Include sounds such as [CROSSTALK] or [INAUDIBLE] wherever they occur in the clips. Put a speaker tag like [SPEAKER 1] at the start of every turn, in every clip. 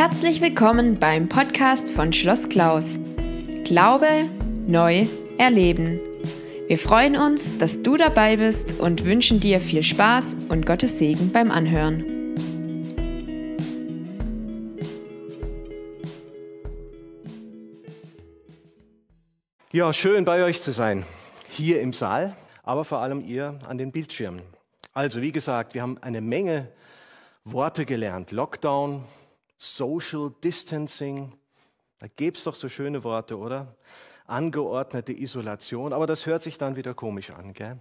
[SPEAKER 1] Herzlich willkommen beim Podcast von Schloss Klaus. Glaube neu erleben. Wir freuen uns, dass du dabei bist und wünschen dir viel Spaß und Gottes Segen beim Anhören.
[SPEAKER 2] Ja, schön bei euch zu sein. Hier im Saal, aber vor allem ihr an den Bildschirmen. Also, wie gesagt, wir haben eine Menge Worte gelernt. Lockdown, Social Distancing, da gäbe es doch so schöne Worte, oder? Angeordnete Isolation, aber das hört sich dann wieder komisch an. Gell?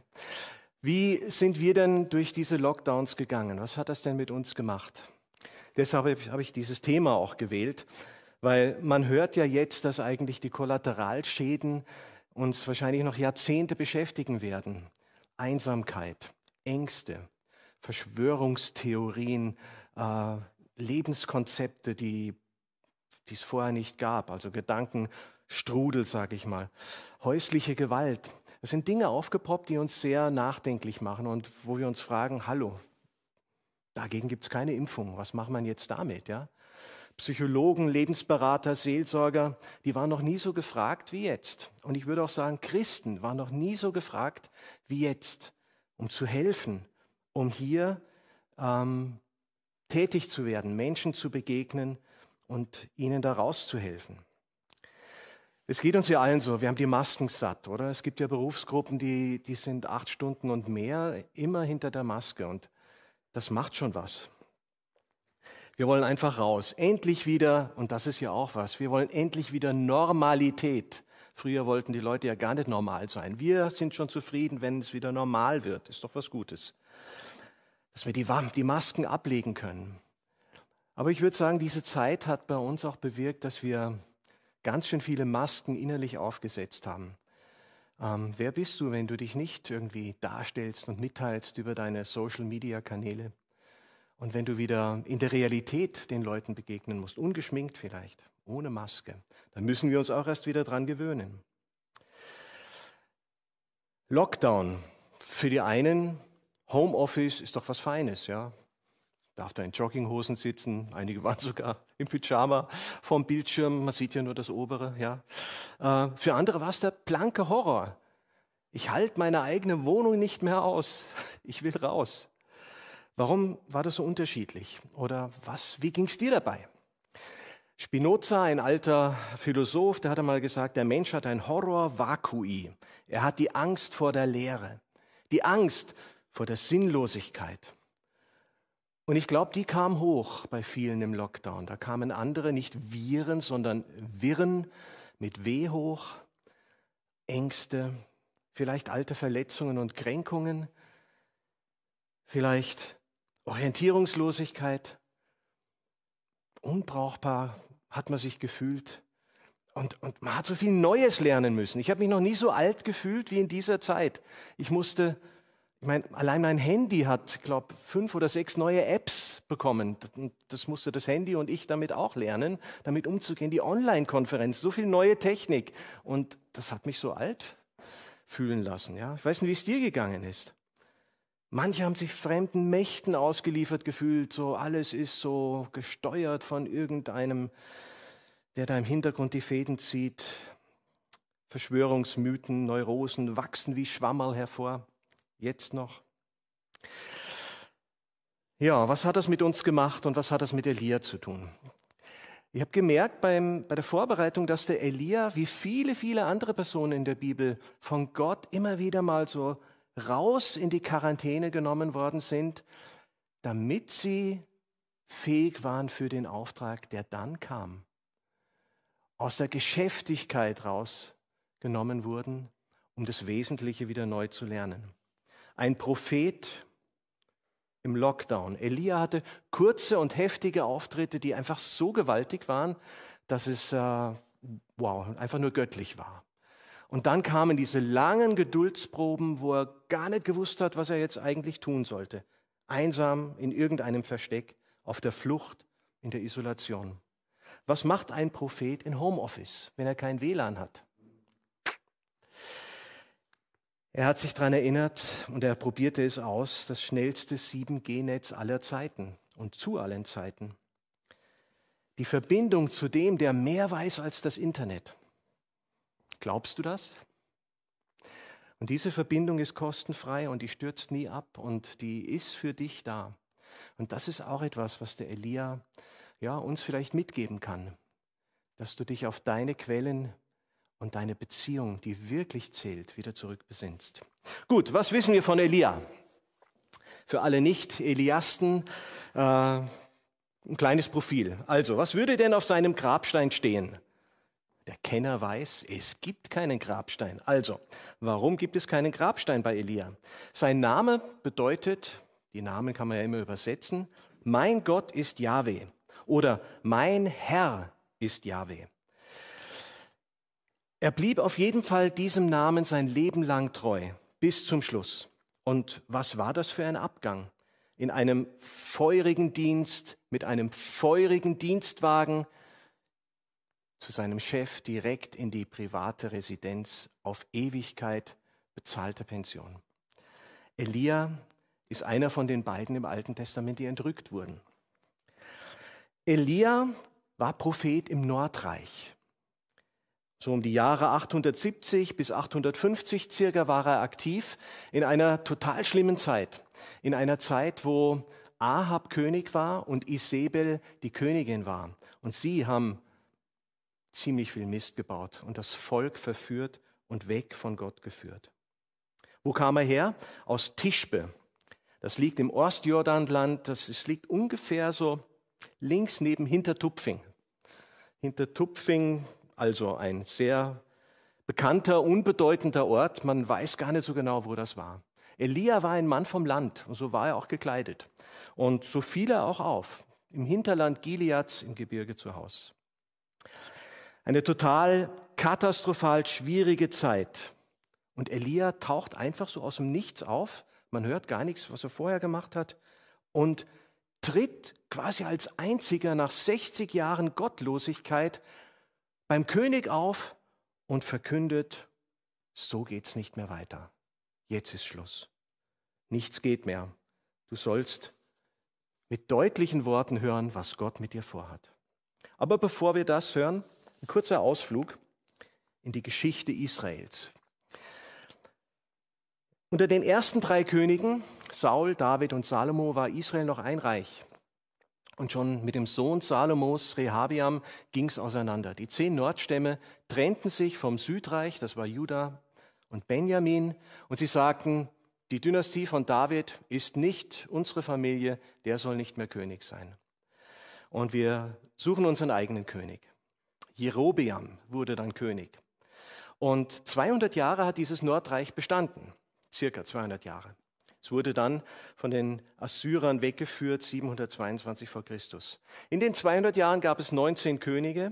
[SPEAKER 2] Wie sind wir denn durch diese Lockdowns gegangen? Was hat das denn mit uns gemacht? Deshalb habe ich dieses Thema auch gewählt, weil man hört ja jetzt, dass eigentlich die Kollateralschäden uns wahrscheinlich noch Jahrzehnte beschäftigen werden. Einsamkeit, Ängste, Verschwörungstheorien, äh, Lebenskonzepte, die es vorher nicht gab, also Gedankenstrudel, sage ich mal, häusliche Gewalt. Das sind Dinge aufgepoppt, die uns sehr nachdenklich machen und wo wir uns fragen, hallo, dagegen gibt es keine Impfung, was macht man jetzt damit? Ja? Psychologen, Lebensberater, Seelsorger, die waren noch nie so gefragt wie jetzt. Und ich würde auch sagen, Christen waren noch nie so gefragt wie jetzt, um zu helfen, um hier ähm, tätig zu werden, Menschen zu begegnen und ihnen da rauszuhelfen. Es geht uns ja allen so, wir haben die Masken satt, oder? Es gibt ja Berufsgruppen, die, die sind acht Stunden und mehr immer hinter der Maske und das macht schon was. Wir wollen einfach raus. Endlich wieder, und das ist ja auch was, wir wollen endlich wieder Normalität. Früher wollten die Leute ja gar nicht normal sein. Wir sind schon zufrieden, wenn es wieder normal wird. Ist doch was Gutes dass wir die, die Masken ablegen können. Aber ich würde sagen, diese Zeit hat bei uns auch bewirkt, dass wir ganz schön viele Masken innerlich aufgesetzt haben. Ähm, wer bist du, wenn du dich nicht irgendwie darstellst und mitteilst über deine Social-Media-Kanäle? Und wenn du wieder in der Realität den Leuten begegnen musst, ungeschminkt vielleicht, ohne Maske, dann müssen wir uns auch erst wieder dran gewöhnen. Lockdown. Für die einen Homeoffice ist doch was Feines, ja. Darf da in Jogginghosen sitzen, einige waren [LAUGHS] sogar im Pyjama vorm Bildschirm, man sieht ja nur das obere, ja. Äh, für andere war es der blanke Horror. Ich halte meine eigene Wohnung nicht mehr aus, [LAUGHS] ich will raus. Warum war das so unterschiedlich? Oder was, wie ging es dir dabei? Spinoza, ein alter Philosoph, der hat einmal gesagt, der Mensch hat ein Horror vacui. Er hat die Angst vor der Leere. Die Angst vor der Sinnlosigkeit. Und ich glaube, die kam hoch bei vielen im Lockdown. Da kamen andere, nicht Viren, sondern Wirren mit W hoch, Ängste, vielleicht alte Verletzungen und Kränkungen, vielleicht Orientierungslosigkeit. Unbrauchbar hat man sich gefühlt. Und, und man hat so viel Neues lernen müssen. Ich habe mich noch nie so alt gefühlt wie in dieser Zeit. Ich musste ich meine, allein mein Handy hat, glaube fünf oder sechs neue Apps bekommen. Das musste das Handy und ich damit auch lernen, damit umzugehen. Die Online-Konferenz, so viel neue Technik. Und das hat mich so alt fühlen lassen. Ja? Ich weiß nicht, wie es dir gegangen ist. Manche haben sich fremden Mächten ausgeliefert gefühlt, so alles ist so gesteuert von irgendeinem, der da im Hintergrund die Fäden zieht. Verschwörungsmythen, Neurosen wachsen wie Schwammerl hervor jetzt noch. Ja, was hat das mit uns gemacht und was hat das mit Elia zu tun? Ich habe gemerkt beim, bei der Vorbereitung, dass der Elia, wie viele, viele andere Personen in der Bibel, von Gott immer wieder mal so raus in die Quarantäne genommen worden sind, damit sie fähig waren für den Auftrag, der dann kam. Aus der Geschäftigkeit rausgenommen wurden, um das Wesentliche wieder neu zu lernen ein Prophet im Lockdown. Elia hatte kurze und heftige Auftritte, die einfach so gewaltig waren, dass es, äh, wow, einfach nur göttlich war. Und dann kamen diese langen Geduldsproben, wo er gar nicht gewusst hat, was er jetzt eigentlich tun sollte. Einsam in irgendeinem Versteck, auf der Flucht, in der Isolation. Was macht ein Prophet in Homeoffice, wenn er kein WLAN hat? Er hat sich daran erinnert und er probierte es aus, das schnellste 7G-Netz aller Zeiten und zu allen Zeiten. die Verbindung zu dem, der mehr weiß als das Internet. Glaubst du das? Und diese Verbindung ist kostenfrei und die stürzt nie ab und die ist für dich da. Und das ist auch etwas, was der Elia ja, uns vielleicht mitgeben kann, dass du dich auf deine Quellen und deine Beziehung, die wirklich zählt, wieder zurückbesinnst. Gut, was wissen wir von Elia? Für alle Nicht-Eliasten äh, ein kleines Profil. Also, was würde denn auf seinem Grabstein stehen? Der Kenner weiß, es gibt keinen Grabstein. Also, warum gibt es keinen Grabstein bei Elia? Sein Name bedeutet, die Namen kann man ja immer übersetzen, mein Gott ist Yahweh oder mein Herr ist Yahweh. Er blieb auf jeden Fall diesem Namen sein Leben lang treu, bis zum Schluss. Und was war das für ein Abgang? In einem feurigen Dienst, mit einem feurigen Dienstwagen, zu seinem Chef direkt in die private Residenz auf Ewigkeit bezahlte Pension. Elia ist einer von den beiden im Alten Testament, die entrückt wurden. Elia war Prophet im Nordreich. So um die Jahre 870 bis 850 circa war er aktiv in einer total schlimmen Zeit. In einer Zeit, wo Ahab König war und Isabel die Königin war. Und sie haben ziemlich viel Mist gebaut und das Volk verführt und weg von Gott geführt. Wo kam er her? Aus Tischbe. Das liegt im Ostjordanland, das ist, liegt ungefähr so links neben Hintertupfing. Hintertupfing, also ein sehr bekannter, unbedeutender Ort, man weiß gar nicht so genau, wo das war. Elia war ein Mann vom Land und so war er auch gekleidet. Und so fiel er auch auf, im Hinterland Gileads im Gebirge zu Hause. Eine total katastrophal schwierige Zeit. Und Elia taucht einfach so aus dem Nichts auf. Man hört gar nichts, was er vorher gemacht hat. Und tritt quasi als einziger nach 60 Jahren Gottlosigkeit beim König auf und verkündet, so geht's nicht mehr weiter. Jetzt ist Schluss. Nichts geht mehr. Du sollst mit deutlichen Worten hören, was Gott mit dir vorhat. Aber bevor wir das hören, ein kurzer Ausflug in die Geschichte Israels. Unter den ersten drei Königen, Saul, David und Salomo, war Israel noch ein Reich. Und schon mit dem Sohn Salomos, Rehabiam, ging es auseinander. Die zehn Nordstämme trennten sich vom Südreich, das war Juda und Benjamin, und sie sagten, die Dynastie von David ist nicht unsere Familie, der soll nicht mehr König sein. Und wir suchen unseren eigenen König. Jerobeam wurde dann König. Und 200 Jahre hat dieses Nordreich bestanden, circa 200 Jahre. Es wurde dann von den Assyrern weggeführt, 722 vor Christus. In den 200 Jahren gab es 19 Könige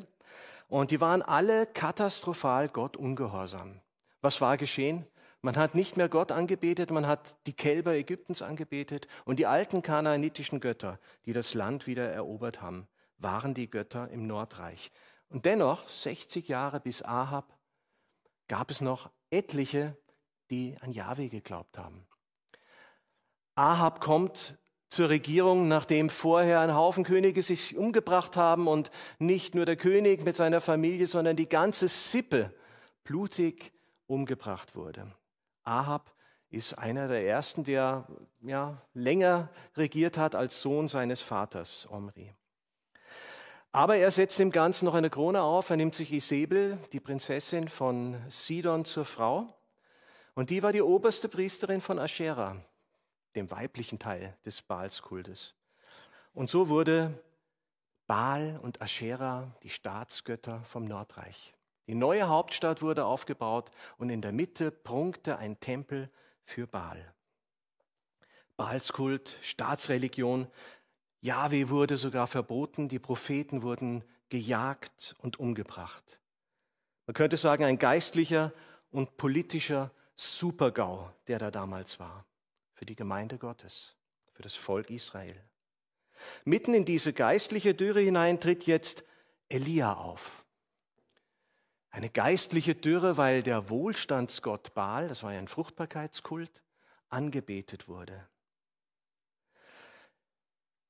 [SPEAKER 2] und die waren alle katastrophal Gott ungehorsam. Was war geschehen? Man hat nicht mehr Gott angebetet, man hat die Kälber Ägyptens angebetet und die alten kanaanitischen Götter, die das Land wieder erobert haben, waren die Götter im Nordreich. Und dennoch, 60 Jahre bis Ahab, gab es noch etliche, die an Jahwe geglaubt haben. Ahab kommt zur Regierung, nachdem vorher ein Haufen Könige sich umgebracht haben und nicht nur der König mit seiner Familie, sondern die ganze Sippe blutig umgebracht wurde. Ahab ist einer der ersten, der ja, länger regiert hat als Sohn seines Vaters, Omri. Aber er setzt dem Ganzen noch eine Krone auf. Er nimmt sich Isabel, die Prinzessin von Sidon, zur Frau. Und die war die oberste Priesterin von Aschera, dem weiblichen Teil des Baalskultes. Und so wurde Baal und Aschera die Staatsgötter vom Nordreich. Die neue Hauptstadt wurde aufgebaut und in der Mitte prunkte ein Tempel für Baal. Baalskult, Staatsreligion, Jahwe wurde sogar verboten, die Propheten wurden gejagt und umgebracht. Man könnte sagen, ein geistlicher und politischer Supergau, der da damals war, für die Gemeinde Gottes, für das Volk Israel. Mitten in diese geistliche Dürre hinein tritt jetzt Elia auf. Eine geistliche Dürre, weil der Wohlstandsgott Baal, das war ja ein Fruchtbarkeitskult, angebetet wurde.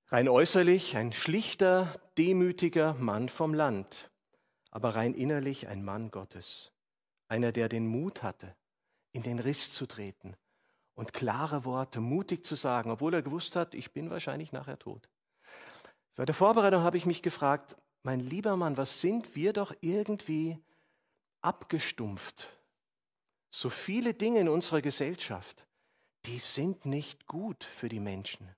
[SPEAKER 2] Rein äußerlich ein schlichter, demütiger Mann vom Land, aber rein innerlich ein Mann Gottes. Einer, der den Mut hatte, in den Riss zu treten und klare Worte mutig zu sagen, obwohl er gewusst hat, ich bin wahrscheinlich nachher tot. Bei der Vorbereitung habe ich mich gefragt, mein lieber Mann, was sind wir doch irgendwie abgestumpft? So viele Dinge in unserer Gesellschaft, die sind nicht gut für die Menschen.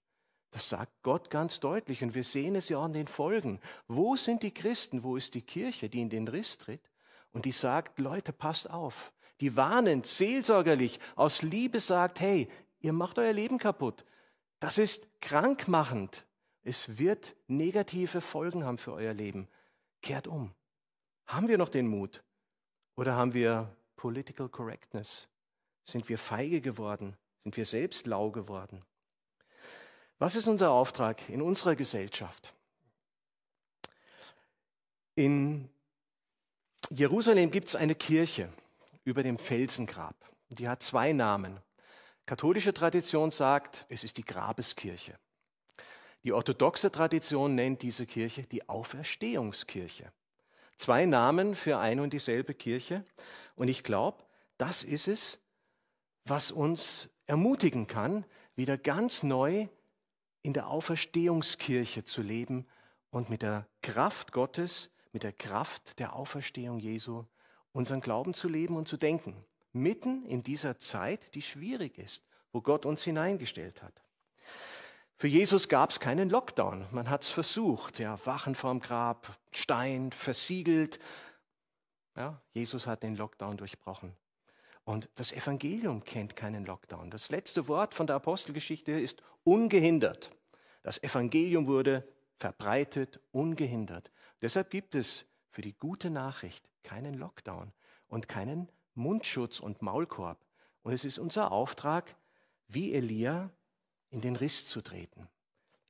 [SPEAKER 2] Das sagt Gott ganz deutlich und wir sehen es ja an den Folgen. Wo sind die Christen, wo ist die Kirche, die in den Riss tritt und die sagt, Leute, passt auf. Die warnend, seelsorgerlich, aus Liebe sagt, hey, ihr macht euer Leben kaputt. Das ist krankmachend. Es wird negative Folgen haben für euer Leben. Kehrt um. Haben wir noch den Mut? Oder haben wir Political Correctness? Sind wir feige geworden? Sind wir selbst lau geworden? Was ist unser Auftrag in unserer Gesellschaft? In Jerusalem gibt es eine Kirche über dem Felsengrab. Die hat zwei Namen. Katholische Tradition sagt, es ist die Grabeskirche. Die orthodoxe Tradition nennt diese Kirche die Auferstehungskirche. Zwei Namen für eine und dieselbe Kirche. Und ich glaube, das ist es, was uns ermutigen kann, wieder ganz neu in der Auferstehungskirche zu leben und mit der Kraft Gottes, mit der Kraft der Auferstehung Jesu unseren Glauben zu leben und zu denken. Mitten in dieser Zeit, die schwierig ist, wo Gott uns hineingestellt hat. Für Jesus gab es keinen Lockdown. Man hat es versucht. Ja, Wachen vorm Grab, Stein, versiegelt. Ja, Jesus hat den Lockdown durchbrochen. Und das Evangelium kennt keinen Lockdown. Das letzte Wort von der Apostelgeschichte ist ungehindert. Das Evangelium wurde verbreitet, ungehindert. Deshalb gibt es für die gute Nachricht keinen Lockdown und keinen Mundschutz und Maulkorb. Und es ist unser Auftrag, wie Elia in den Riss zu treten.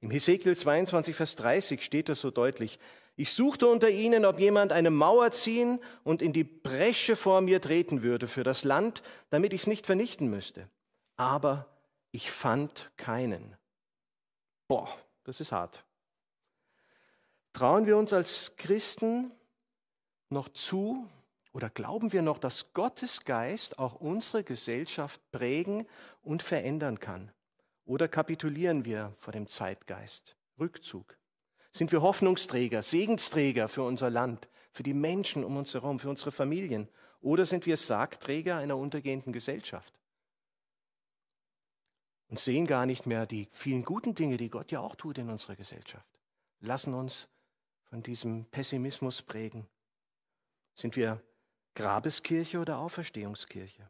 [SPEAKER 2] Im Hesekiel 22, Vers 30 steht das so deutlich. Ich suchte unter ihnen, ob jemand eine Mauer ziehen und in die Bresche vor mir treten würde für das Land, damit ich es nicht vernichten müsste. Aber ich fand keinen. Boah, das ist hart. Trauen wir uns als Christen noch zu oder glauben wir noch, dass Gottes Geist auch unsere Gesellschaft prägen und verändern kann? Oder kapitulieren wir vor dem Zeitgeist? Rückzug. Sind wir Hoffnungsträger, Segensträger für unser Land, für die Menschen um uns herum, für unsere Familien? Oder sind wir Sargträger einer untergehenden Gesellschaft? Und sehen gar nicht mehr die vielen guten Dinge, die Gott ja auch tut in unserer Gesellschaft. Lassen uns von diesem Pessimismus prägen. Sind wir Grabeskirche oder Auferstehungskirche?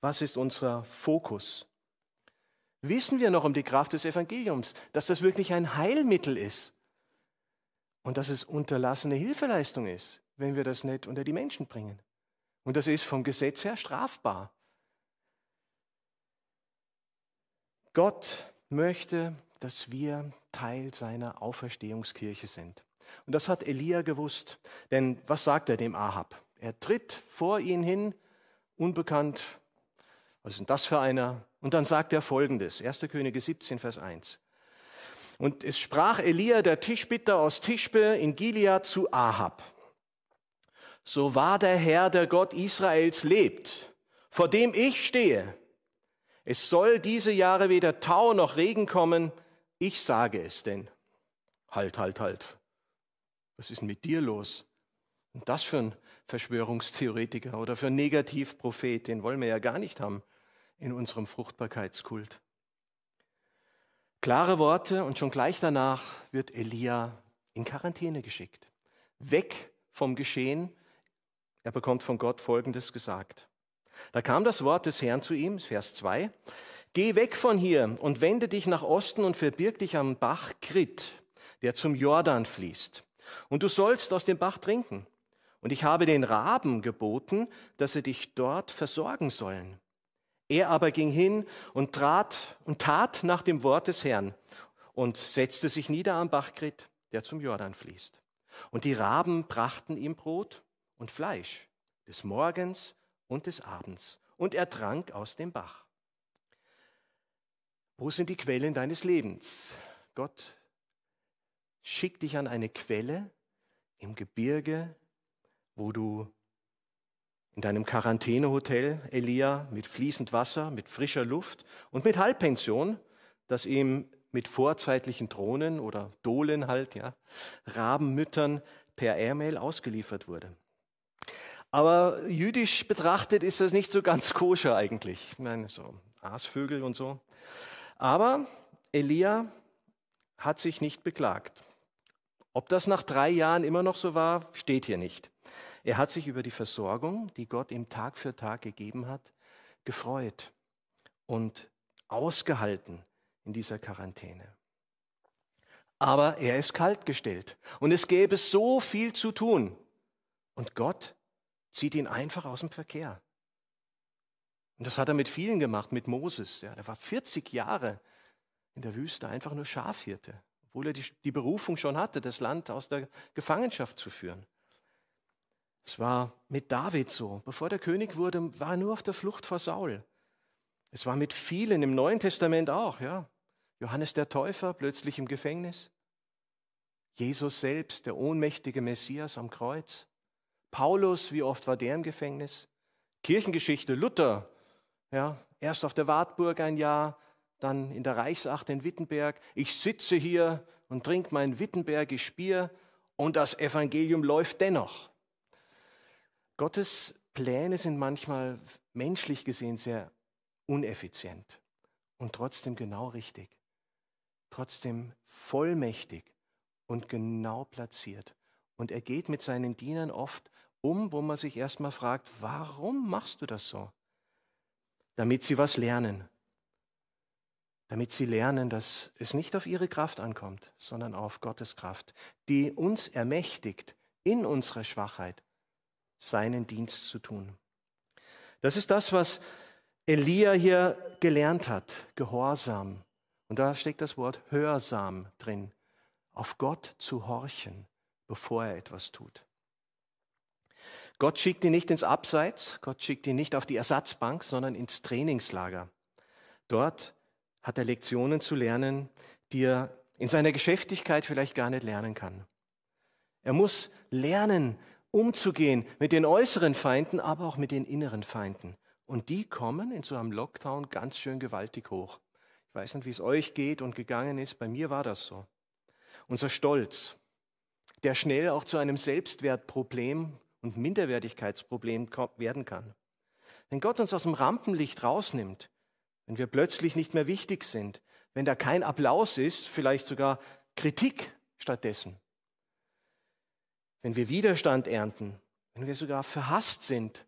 [SPEAKER 2] Was ist unser Fokus? Wissen wir noch um die Kraft des Evangeliums, dass das wirklich ein Heilmittel ist und dass es unterlassene Hilfeleistung ist, wenn wir das nicht unter die Menschen bringen? Und das ist vom Gesetz her strafbar. Gott möchte, dass wir Teil seiner Auferstehungskirche sind. Und das hat Elia gewusst. Denn was sagt er dem Ahab? Er tritt vor ihn hin, unbekannt, was ist denn das für einer? Und dann sagt er folgendes, 1. Könige 17, Vers 1. Und es sprach Elia, der Tischbitter aus Tischbe in Gilead, zu Ahab. So wahr der Herr, der Gott Israels lebt, vor dem ich stehe. Es soll diese Jahre weder Tau noch Regen kommen, ich sage es denn. Halt, halt, halt. Was ist denn mit dir los? Und das für ein Verschwörungstheoretiker oder für ein Negativprophet, den wollen wir ja gar nicht haben in unserem Fruchtbarkeitskult. Klare Worte und schon gleich danach wird Elia in Quarantäne geschickt. Weg vom Geschehen. Er bekommt von Gott Folgendes gesagt. Da kam das Wort des Herrn zu ihm, Vers 2. Geh weg von hier und wende dich nach Osten und verbirg dich am Bach Krit, der zum Jordan fließt. Und du sollst aus dem Bach trinken. Und ich habe den Raben geboten, dass sie dich dort versorgen sollen. Er aber ging hin und trat und tat nach dem Wort des Herrn und setzte sich nieder am Bach Krit, der zum Jordan fließt. Und die Raben brachten ihm Brot und Fleisch des Morgens und des Abends, und er trank aus dem Bach. Wo sind die Quellen deines Lebens? Gott schickt dich an eine Quelle im Gebirge, wo du in deinem Quarantänehotel, Elia, mit fließend Wasser, mit frischer Luft und mit Halbpension, das ihm mit vorzeitlichen Drohnen oder Dohlen halt, ja, Rabenmüttern per Airmail ausgeliefert wurde. Aber jüdisch betrachtet ist das nicht so ganz koscher eigentlich. Ich meine, so Aasvögel und so. Aber Elia hat sich nicht beklagt. Ob das nach drei Jahren immer noch so war, steht hier nicht. Er hat sich über die Versorgung, die Gott ihm Tag für Tag gegeben hat, gefreut und ausgehalten in dieser Quarantäne. Aber er ist kaltgestellt und es gäbe so viel zu tun. Und Gott zieht ihn einfach aus dem Verkehr. Und das hat er mit vielen gemacht, mit Moses. Ja, der war 40 Jahre in der Wüste einfach nur Schafhirte, obwohl er die, die Berufung schon hatte, das Land aus der Gefangenschaft zu führen. Es war mit David so. Bevor der König wurde, war er nur auf der Flucht vor Saul. Es war mit vielen im Neuen Testament auch, ja. Johannes der Täufer plötzlich im Gefängnis. Jesus selbst, der ohnmächtige Messias am Kreuz. Paulus, wie oft war der im Gefängnis? Kirchengeschichte, Luther, ja, erst auf der Wartburg ein Jahr, dann in der Reichsacht in Wittenberg. Ich sitze hier und trinke mein Wittenbergisch Bier und das Evangelium läuft dennoch. Gottes Pläne sind manchmal menschlich gesehen sehr uneffizient und trotzdem genau richtig, trotzdem vollmächtig und genau platziert. Und er geht mit seinen Dienern oft um, wo man sich erstmal fragt, warum machst du das so? Damit sie was lernen. Damit sie lernen, dass es nicht auf ihre Kraft ankommt, sondern auf Gottes Kraft, die uns ermächtigt, in unserer Schwachheit seinen Dienst zu tun. Das ist das, was Elia hier gelernt hat, Gehorsam. Und da steckt das Wort Hörsam drin, auf Gott zu horchen, bevor er etwas tut. Gott schickt ihn nicht ins Abseits, Gott schickt ihn nicht auf die Ersatzbank, sondern ins Trainingslager. Dort hat er Lektionen zu lernen, die er in seiner Geschäftigkeit vielleicht gar nicht lernen kann. Er muss lernen, umzugehen mit den äußeren Feinden, aber auch mit den inneren Feinden. Und die kommen in so einem Lockdown ganz schön gewaltig hoch. Ich weiß nicht, wie es euch geht und gegangen ist. Bei mir war das so. Unser Stolz, der schnell auch zu einem Selbstwertproblem und Minderwertigkeitsproblem werden kann. Wenn Gott uns aus dem Rampenlicht rausnimmt, wenn wir plötzlich nicht mehr wichtig sind, wenn da kein Applaus ist, vielleicht sogar Kritik stattdessen, wenn wir Widerstand ernten, wenn wir sogar verhasst sind.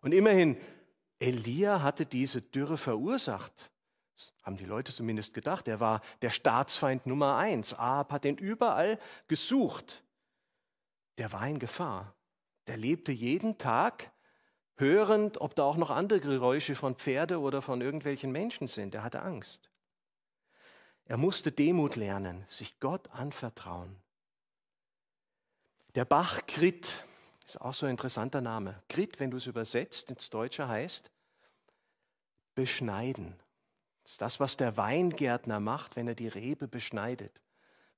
[SPEAKER 2] Und immerhin, Elia hatte diese Dürre verursacht. Das haben die Leute zumindest gedacht. Er war der Staatsfeind Nummer eins. Ahab hat ihn überall gesucht. Der war in Gefahr. Der lebte jeden Tag hörend, ob da auch noch andere Geräusche von Pferde oder von irgendwelchen Menschen sind. Er hatte Angst. Er musste Demut lernen, sich Gott anvertrauen. Der Bach Krit ist auch so ein interessanter Name. Krit, wenn du es übersetzt ins Deutsche, heißt beschneiden. Das ist das, was der Weingärtner macht, wenn er die Rebe beschneidet,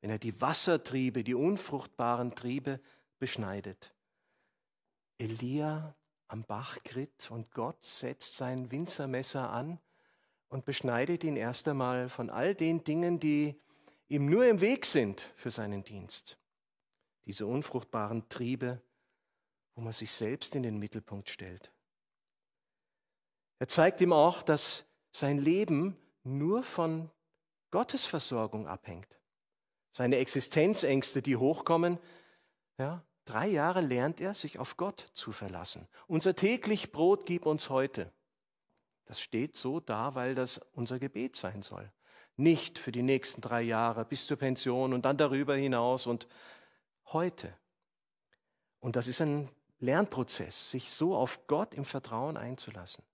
[SPEAKER 2] wenn er die Wassertriebe, die unfruchtbaren Triebe beschneidet. Elia am Bach Krit und Gott setzt sein Winzermesser an und beschneidet ihn erst einmal von all den Dingen, die ihm nur im Weg sind für seinen Dienst diese unfruchtbaren Triebe, wo man sich selbst in den Mittelpunkt stellt. Er zeigt ihm auch, dass sein Leben nur von Gottes Versorgung abhängt. Seine Existenzängste, die hochkommen, ja, drei Jahre lernt er, sich auf Gott zu verlassen. Unser täglich Brot gib uns heute. Das steht so da, weil das unser Gebet sein soll. Nicht für die nächsten drei Jahre bis zur Pension und dann darüber hinaus und heute. Und das ist ein Lernprozess, sich so auf Gott im Vertrauen einzulassen.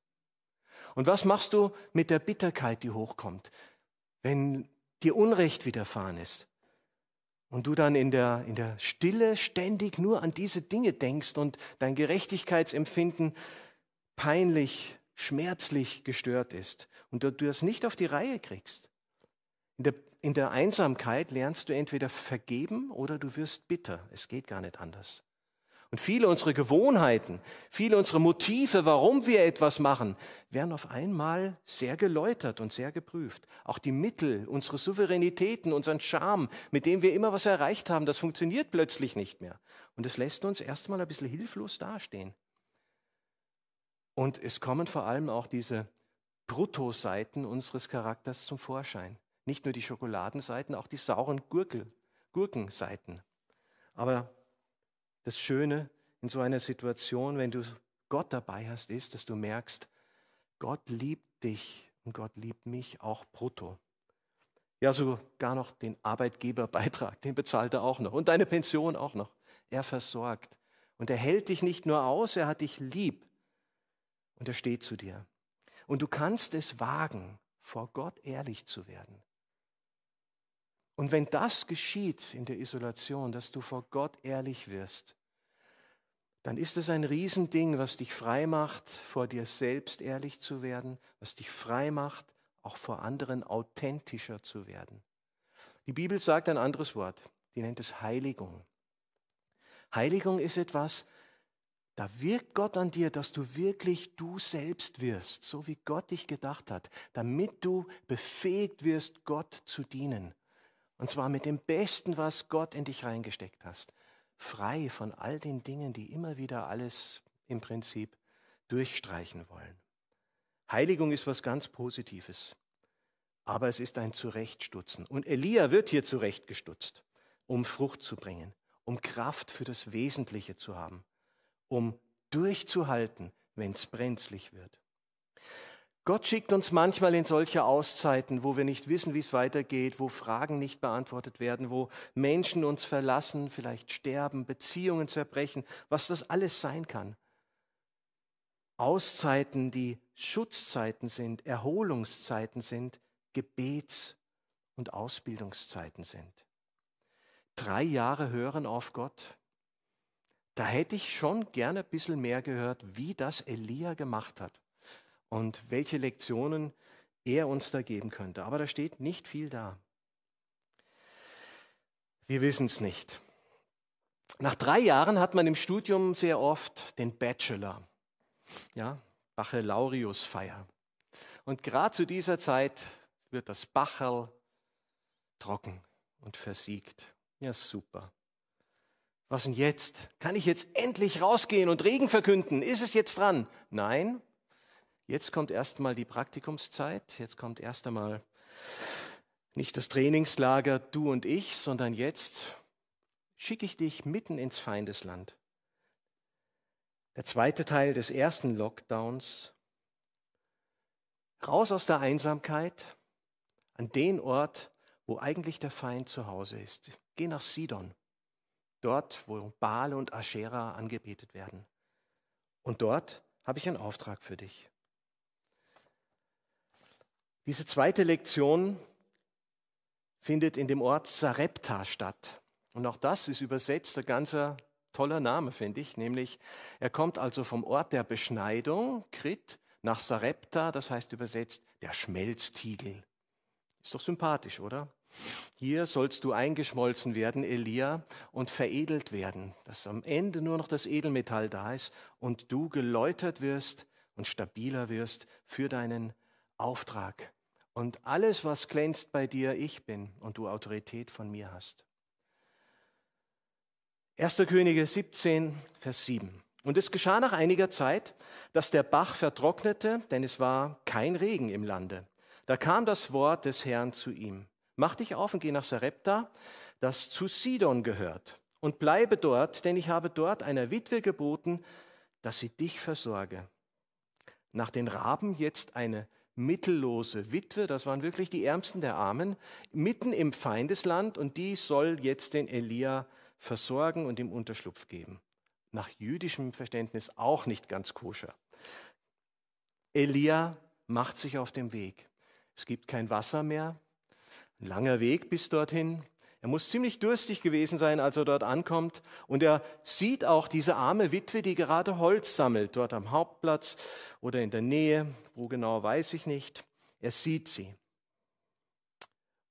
[SPEAKER 2] Und was machst du mit der Bitterkeit, die hochkommt, wenn dir Unrecht widerfahren ist und du dann in der, in der Stille ständig nur an diese Dinge denkst und dein Gerechtigkeitsempfinden peinlich, schmerzlich gestört ist und du das nicht auf die Reihe kriegst? In der in der Einsamkeit lernst du entweder vergeben oder du wirst bitter. Es geht gar nicht anders. Und viele unserer Gewohnheiten, viele unserer Motive, warum wir etwas machen, werden auf einmal sehr geläutert und sehr geprüft. Auch die Mittel, unsere Souveränitäten, unseren Charme, mit dem wir immer was erreicht haben, das funktioniert plötzlich nicht mehr. Und es lässt uns erstmal ein bisschen hilflos dastehen. Und es kommen vor allem auch diese Bruttoseiten unseres Charakters zum Vorschein. Nicht nur die Schokoladenseiten, auch die sauren Gurkel, Gurkenseiten. Aber das Schöne in so einer Situation, wenn du Gott dabei hast, ist, dass du merkst, Gott liebt dich und Gott liebt mich auch brutto. Ja, sogar noch den Arbeitgeberbeitrag, den bezahlt er auch noch und deine Pension auch noch. Er versorgt. Und er hält dich nicht nur aus, er hat dich lieb und er steht zu dir. Und du kannst es wagen, vor Gott ehrlich zu werden. Und wenn das geschieht in der Isolation, dass du vor Gott ehrlich wirst, dann ist es ein Riesending, was dich frei macht, vor dir selbst ehrlich zu werden, was dich frei macht, auch vor anderen authentischer zu werden. Die Bibel sagt ein anderes Wort, die nennt es Heiligung. Heiligung ist etwas, da wirkt Gott an dir, dass du wirklich du selbst wirst, so wie Gott dich gedacht hat, damit du befähigt wirst, Gott zu dienen. Und zwar mit dem Besten, was Gott in dich reingesteckt hast. Frei von all den Dingen, die immer wieder alles im Prinzip durchstreichen wollen. Heiligung ist was ganz Positives. Aber es ist ein Zurechtstutzen. Und Elia wird hier zurechtgestutzt, um Frucht zu bringen, um Kraft für das Wesentliche zu haben, um durchzuhalten, wenn es brenzlig wird. Gott schickt uns manchmal in solche Auszeiten, wo wir nicht wissen, wie es weitergeht, wo Fragen nicht beantwortet werden, wo Menschen uns verlassen, vielleicht sterben, Beziehungen zerbrechen, was das alles sein kann. Auszeiten, die Schutzzeiten sind, Erholungszeiten sind, Gebets- und Ausbildungszeiten sind. Drei Jahre hören auf Gott. Da hätte ich schon gerne ein bisschen mehr gehört, wie das Elia gemacht hat und welche Lektionen er uns da geben könnte. Aber da steht nicht viel da. Wir wissen es nicht. Nach drei Jahren hat man im Studium sehr oft den Bachelor, ja, Baccalaureusfeier. Und gerade zu dieser Zeit wird das Bacherl trocken und versiegt. Ja, super. Was denn jetzt? Kann ich jetzt endlich rausgehen und Regen verkünden? Ist es jetzt dran? Nein, Jetzt kommt erstmal die Praktikumszeit, jetzt kommt erst einmal nicht das Trainingslager du und ich, sondern jetzt schicke ich dich mitten ins Feindesland. Der zweite Teil des ersten Lockdowns. Raus aus der Einsamkeit an den Ort, wo eigentlich der Feind zu Hause ist. Geh nach Sidon, dort, wo Baal und Aschera angebetet werden. Und dort habe ich einen Auftrag für dich. Diese zweite Lektion findet in dem Ort Sarepta statt. Und auch das ist übersetzt ein ganzer toller Name, finde ich, nämlich er kommt also vom Ort der Beschneidung, Krit, nach Sarepta, das heißt übersetzt der Schmelztiegel. Ist doch sympathisch, oder? Hier sollst du eingeschmolzen werden, Elia, und veredelt werden, dass am Ende nur noch das Edelmetall da ist und du geläutert wirst und stabiler wirst für deinen Auftrag. Und alles, was glänzt bei dir, ich bin und du Autorität von mir hast. 1. Könige 17, Vers 7. Und es geschah nach einiger Zeit, dass der Bach vertrocknete, denn es war kein Regen im Lande. Da kam das Wort des Herrn zu ihm. Mach dich auf und geh nach Sarepta, das zu Sidon gehört, und bleibe dort, denn ich habe dort einer Witwe geboten, dass sie dich versorge. Nach den Raben jetzt eine mittellose Witwe, das waren wirklich die Ärmsten der Armen, mitten im Feindesland und die soll jetzt den Elia versorgen und ihm Unterschlupf geben. Nach jüdischem Verständnis auch nicht ganz koscher. Elia macht sich auf den Weg. Es gibt kein Wasser mehr, ein langer Weg bis dorthin. Er muss ziemlich durstig gewesen sein, als er dort ankommt. Und er sieht auch diese arme Witwe, die gerade Holz sammelt, dort am Hauptplatz oder in der Nähe, wo genau weiß ich nicht. Er sieht sie.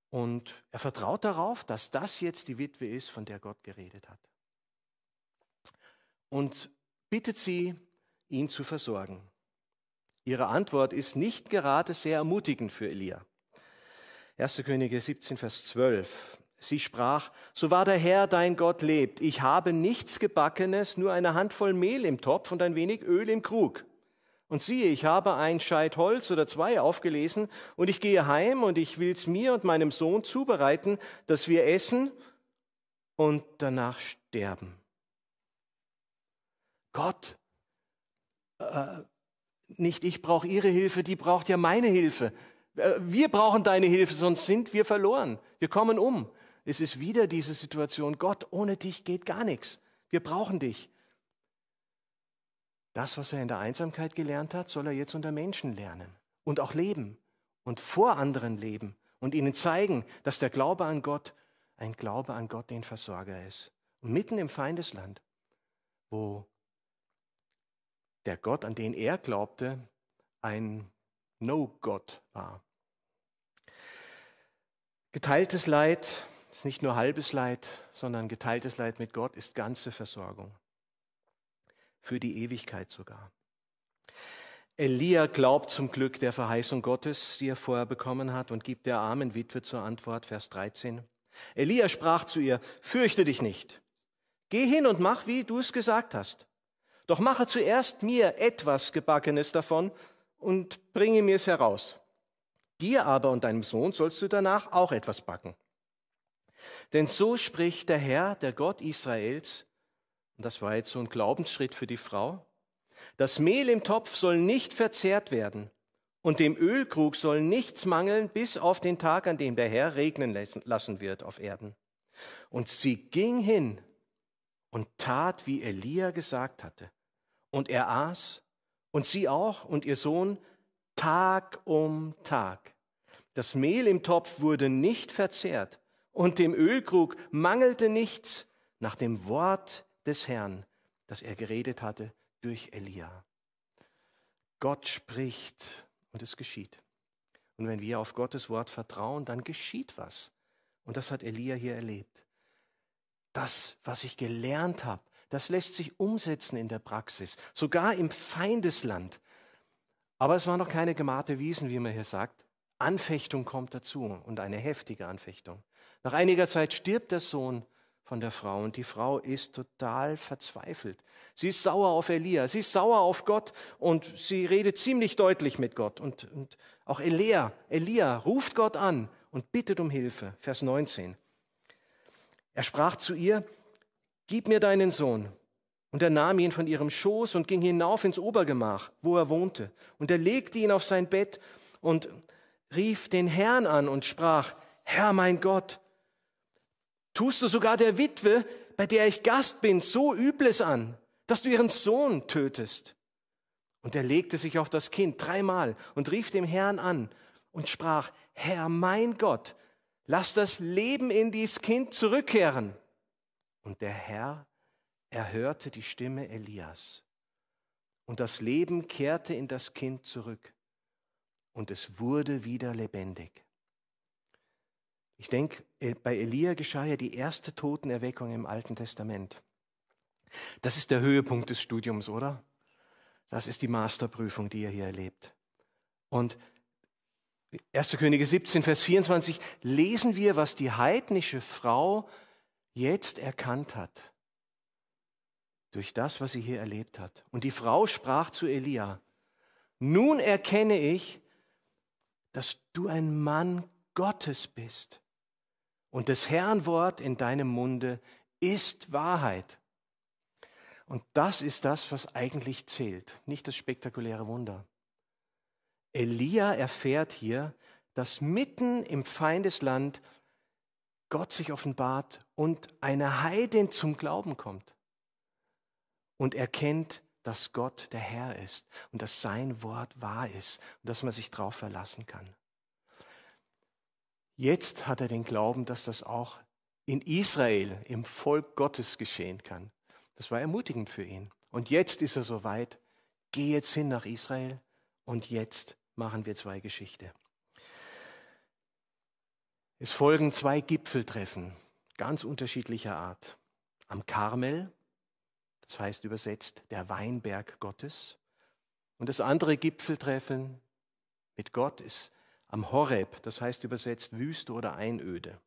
[SPEAKER 2] Und er vertraut darauf, dass das jetzt die Witwe ist, von der Gott geredet hat. Und bittet sie, ihn zu versorgen. Ihre Antwort ist nicht gerade sehr ermutigend für Elia. 1. Könige 17, Vers 12. Sie sprach, so wahr der Herr dein Gott lebt, ich habe nichts Gebackenes, nur eine Handvoll Mehl im Topf und ein wenig Öl im Krug. Und siehe, ich habe ein Scheit Holz oder zwei aufgelesen und ich gehe heim und ich will es mir und meinem Sohn zubereiten, dass wir essen und danach sterben. Gott, äh, nicht ich brauche ihre Hilfe, die braucht ja meine Hilfe. Äh, wir brauchen deine Hilfe, sonst sind wir verloren. Wir kommen um. Es ist wieder diese Situation, Gott, ohne dich geht gar nichts. Wir brauchen dich. Das, was er in der Einsamkeit gelernt hat, soll er jetzt unter Menschen lernen und auch leben und vor anderen leben und ihnen zeigen, dass der Glaube an Gott ein Glaube an Gott, den Versorger ist. Und mitten im Feindesland, wo der Gott, an den er glaubte, ein No-Gott war. Geteiltes Leid ist nicht nur halbes Leid, sondern geteiltes Leid mit Gott ist ganze Versorgung. Für die Ewigkeit sogar. Elia glaubt zum Glück der Verheißung Gottes, die er vorher bekommen hat, und gibt der armen Witwe zur Antwort, Vers 13. Elia sprach zu ihr, fürchte dich nicht. Geh hin und mach, wie du es gesagt hast. Doch mache zuerst mir etwas Gebackenes davon und bringe mir es heraus. Dir aber und deinem Sohn sollst du danach auch etwas backen. Denn so spricht der Herr, der Gott Israels, und das war jetzt so ein Glaubensschritt für die Frau, das Mehl im Topf soll nicht verzehrt werden und dem Ölkrug soll nichts mangeln bis auf den Tag, an dem der Herr regnen lassen wird auf Erden. Und sie ging hin und tat, wie Elia gesagt hatte. Und er aß und sie auch und ihr Sohn Tag um Tag. Das Mehl im Topf wurde nicht verzehrt und dem Ölkrug mangelte nichts nach dem Wort des Herrn, das er geredet hatte durch Elia. Gott spricht und es geschieht. Und wenn wir auf Gottes Wort vertrauen, dann geschieht was. Und das hat Elia hier erlebt. Das, was ich gelernt habe, das lässt sich umsetzen in der Praxis, sogar im Feindesland. Aber es war noch keine gemahte Wiesen, wie man hier sagt. Anfechtung kommt dazu und eine heftige Anfechtung. Nach einiger Zeit stirbt der Sohn von der Frau und die Frau ist total verzweifelt. Sie ist sauer auf Elia, sie ist sauer auf Gott und sie redet ziemlich deutlich mit Gott. Und, und auch Elia, Elia ruft Gott an und bittet um Hilfe. Vers 19. Er sprach zu ihr, Gib mir deinen Sohn. Und er nahm ihn von ihrem Schoß und ging hinauf ins Obergemach, wo er wohnte. Und er legte ihn auf sein Bett und rief den Herrn an und sprach, Herr mein Gott, tust du sogar der Witwe, bei der ich Gast bin, so Übles an, dass du ihren Sohn tötest? Und er legte sich auf das Kind dreimal und rief dem Herrn an und sprach, Herr mein Gott, lass das Leben in dies Kind zurückkehren. Und der Herr erhörte die Stimme Elias. Und das Leben kehrte in das Kind zurück und es wurde wieder lebendig. Ich denke, bei Elia geschah ja die erste Totenerweckung im Alten Testament. Das ist der Höhepunkt des Studiums, oder? Das ist die Masterprüfung, die ihr hier erlebt. Und 1. Könige 17, Vers 24 lesen wir, was die heidnische Frau jetzt erkannt hat. Durch das, was sie hier erlebt hat. Und die Frau sprach zu Elia, nun erkenne ich, dass du ein Mann Gottes bist. Und das Herrnwort in deinem Munde ist Wahrheit. Und das ist das, was eigentlich zählt, nicht das spektakuläre Wunder. Elia erfährt hier, dass mitten im Feindesland Gott sich offenbart und eine Heidin zum Glauben kommt und erkennt, dass Gott der Herr ist und dass sein Wort wahr ist und dass man sich darauf verlassen kann. Jetzt hat er den Glauben, dass das auch in Israel, im Volk Gottes geschehen kann. Das war ermutigend für ihn. Und jetzt ist er soweit. Geh jetzt hin nach Israel und jetzt machen wir zwei Geschichte. Es folgen zwei Gipfeltreffen, ganz unterschiedlicher Art. Am Karmel, das heißt übersetzt der Weinberg Gottes. Und das andere Gipfeltreffen mit Gott ist am Horeb, das heißt übersetzt Wüste oder Einöde.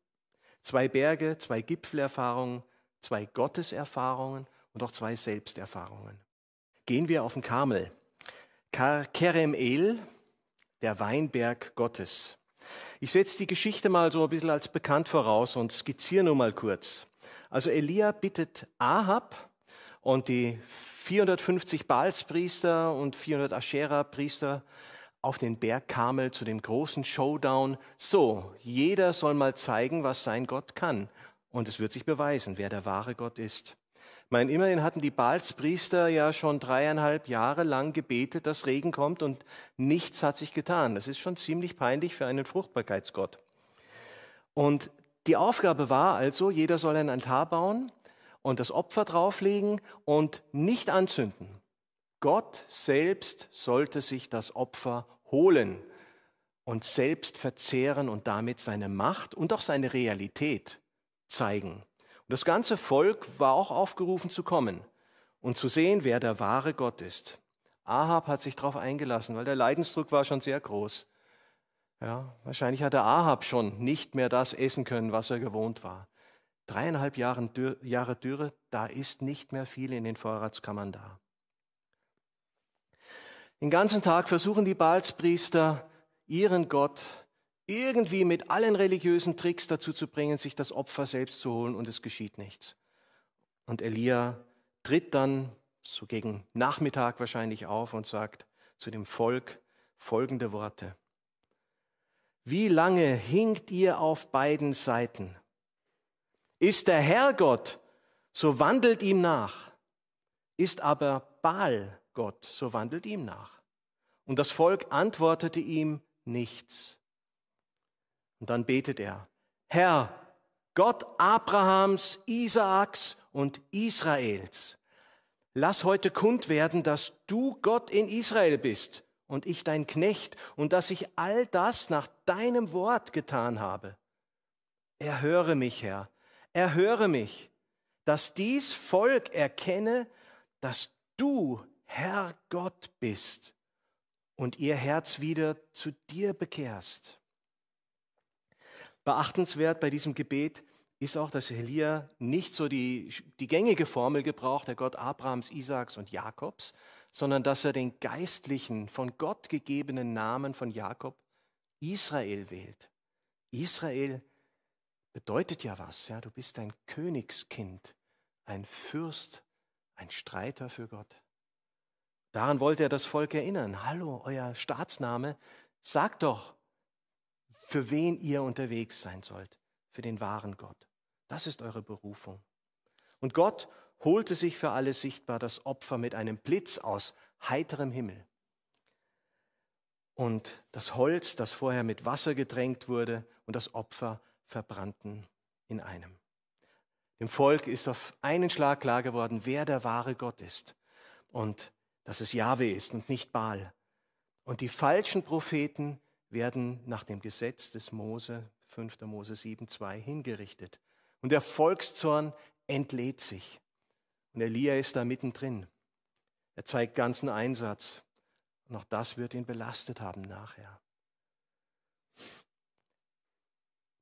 [SPEAKER 2] Zwei Berge, zwei Gipfelerfahrungen, zwei Gotteserfahrungen und auch zwei Selbsterfahrungen. Gehen wir auf den Karmel. Kerem El, der Weinberg Gottes. Ich setze die Geschichte mal so ein bisschen als bekannt voraus und skizziere nur mal kurz. Also Elia bittet Ahab und die 450 Baalspriester und 400 Aschera-Priester auf den Berg Karmel zu dem großen Showdown. So, jeder soll mal zeigen, was sein Gott kann. Und es wird sich beweisen, wer der wahre Gott ist. Mein, immerhin hatten die Balspriester ja schon dreieinhalb Jahre lang gebetet, dass Regen kommt und nichts hat sich getan. Das ist schon ziemlich peinlich für einen Fruchtbarkeitsgott. Und die Aufgabe war also, jeder soll ein Altar bauen und das Opfer drauflegen und nicht anzünden. Gott selbst sollte sich das Opfer holen und selbst verzehren und damit seine Macht und auch seine Realität zeigen. Und das ganze Volk war auch aufgerufen zu kommen und zu sehen, wer der wahre Gott ist. Ahab hat sich darauf eingelassen, weil der Leidensdruck war schon sehr groß. Ja, wahrscheinlich hatte Ahab schon nicht mehr das essen können, was er gewohnt war. Dreieinhalb Jahre Dürre, da ist nicht mehr viel in den Vorratskammern da. Den ganzen Tag versuchen die Balspriester, ihren Gott irgendwie mit allen religiösen Tricks dazu zu bringen, sich das Opfer selbst zu holen und es geschieht nichts. Und Elia tritt dann so gegen Nachmittag wahrscheinlich auf und sagt zu dem Volk folgende Worte. Wie lange hinkt ihr auf beiden Seiten? Ist der Herr Gott, so wandelt ihm nach. Ist aber Baal Gott, so wandelt ihm nach. Und das Volk antwortete ihm nichts. Und dann betet er, Herr, Gott Abrahams, Isaaks und Israels, lass heute kund werden, dass du Gott in Israel bist und ich dein Knecht und dass ich all das nach deinem Wort getan habe. Erhöre mich, Herr, erhöre mich, dass dies Volk erkenne, dass du Herr Gott bist und ihr Herz wieder zu dir bekehrst. Beachtenswert bei diesem Gebet ist auch, dass Elia nicht so die, die gängige Formel gebraucht, der Gott Abrahams, Isaaks und Jakobs, sondern dass er den geistlichen, von Gott gegebenen Namen von Jakob Israel wählt. Israel bedeutet ja was, ja, du bist ein Königskind, ein Fürst, ein Streiter für Gott. Daran wollte er das Volk erinnern. Hallo, euer Staatsname, sagt doch, für wen ihr unterwegs sein sollt, für den wahren Gott. Das ist eure Berufung. Und Gott holte sich für alle sichtbar das Opfer mit einem Blitz aus heiterem Himmel. Und das Holz, das vorher mit Wasser gedrängt wurde, und das Opfer verbrannten in einem. Dem Volk ist auf einen Schlag klar geworden, wer der wahre Gott ist und dass es Jahwe ist und nicht Baal. Und die falschen Propheten werden nach dem Gesetz des Mose, 5. Mose 7, 2, hingerichtet. Und der Volkszorn entlädt sich. Und Elia ist da mittendrin. Er zeigt ganzen Einsatz. Und auch das wird ihn belastet haben nachher.